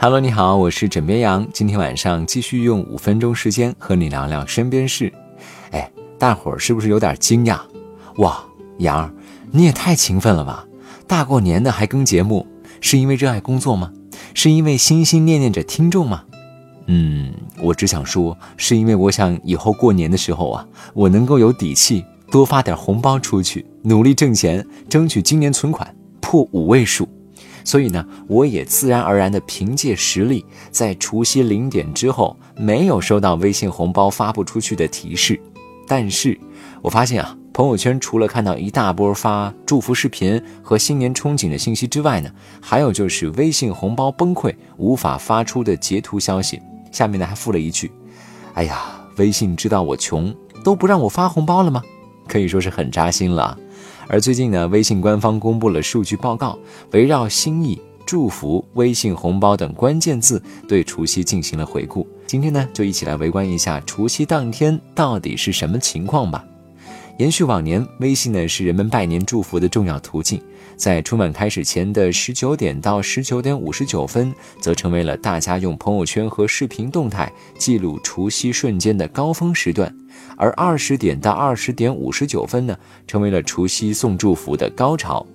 Hello，你好，我是枕边羊。今天晚上继续用五分钟时间和你聊聊身边事。哎，大伙儿是不是有点惊讶？哇，羊儿，你也太勤奋了吧！大过年的还更节目，是因为热爱工作吗？是因为心心念念着听众吗？嗯，我只想说，是因为我想以后过年的时候啊，我能够有底气多发点红包出去，努力挣钱，争取今年存款破五位数。所以呢，我也自然而然地凭借实力，在除夕零点之后没有收到微信红包发不出去的提示。但是，我发现啊，朋友圈除了看到一大波发祝福视频和新年憧憬的信息之外呢，还有就是微信红包崩溃无法发出的截图消息。下面呢还附了一句：“哎呀，微信知道我穷，都不让我发红包了吗？”可以说是很扎心了。而最近呢，微信官方公布了数据报告，围绕心意、祝福、微信红包等关键字，对除夕进行了回顾。今天呢，就一起来围观一下除夕当天到底是什么情况吧。延续往年，微信呢是人们拜年祝福的重要途径。在春晚开始前的十九点到十九点五十九分，则成为了大家用朋友圈和视频动态记录除夕瞬间的高峰时段。而二十点到二十点五十九分呢，成为了除夕送祝福的高潮。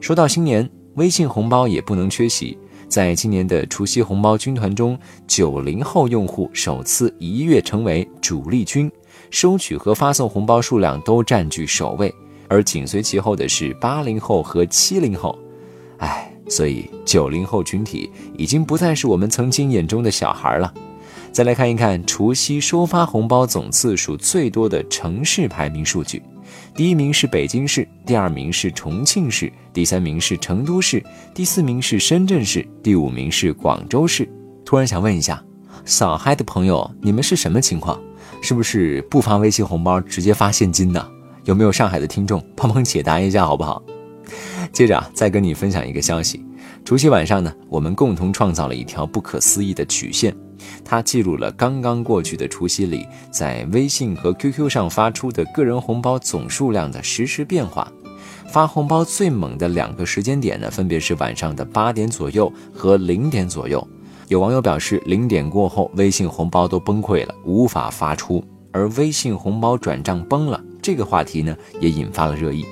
说到新年，微信红包也不能缺席。在今年的除夕红包军团中，九零后用户首次一跃成为主力军。收取和发送红包数量都占据首位，而紧随其后的是八零后和七零后。哎，所以九零后群体已经不再是我们曾经眼中的小孩了。再来看一看除夕收发红包总次数最多的城市排名数据，第一名是北京市，第二名是重庆市，第三名是成都市，第四名是深圳市，第五名是广州市。突然想问一下，扫嗨的朋友，你们是什么情况？是不是不发微信红包直接发现金呢？有没有上海的听众帮忙解答一下好不好？接着啊，再跟你分享一个消息：除夕晚上呢，我们共同创造了一条不可思议的曲线，它记录了刚刚过去的除夕里，在微信和 QQ 上发出的个人红包总数量的实时变化。发红包最猛的两个时间点呢，分别是晚上的八点左右和零点左右。有网友表示，零点过后，微信红包都崩溃了，无法发出。而微信红包转账崩了，这个话题呢，也引发了热议。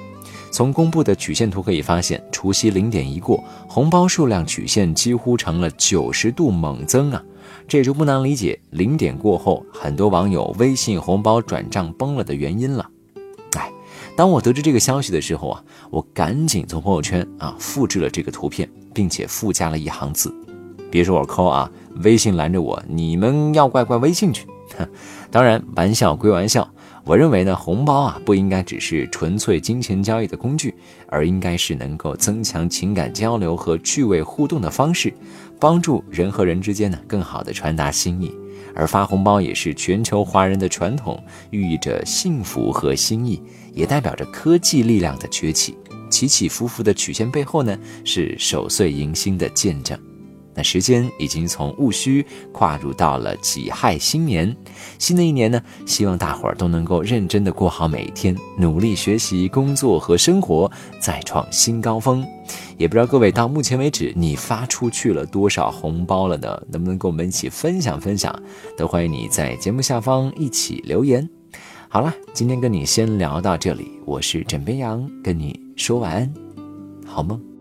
从公布的曲线图可以发现，除夕零点一过，红包数量曲线几乎成了九十度猛增啊！这也就不难理解零点过后，很多网友微信红包转账崩了的原因了。哎，当我得知这个消息的时候啊，我赶紧从朋友圈啊复制了这个图片，并且附加了一行字。别说我抠啊，微信拦着我，你们要怪怪微信去。当然，玩笑归玩笑，我认为呢，红包啊不应该只是纯粹金钱交易的工具，而应该是能够增强情感交流和趣味互动的方式，帮助人和人之间呢更好的传达心意。而发红包也是全球华人的传统，寓意着幸福和心意，也代表着科技力量的崛起。起起伏伏的曲线背后呢，是守岁迎新的见证。那时间已经从戊戌跨入到了己亥新年，新的一年呢，希望大伙儿都能够认真的过好每一天，努力学习、工作和生活，再创新高峰。也不知道各位到目前为止你发出去了多少红包了呢？能不能跟我们一起分享分享？都欢迎你在节目下方一起留言。好了，今天跟你先聊到这里，我是枕边羊，跟你说晚安，好梦。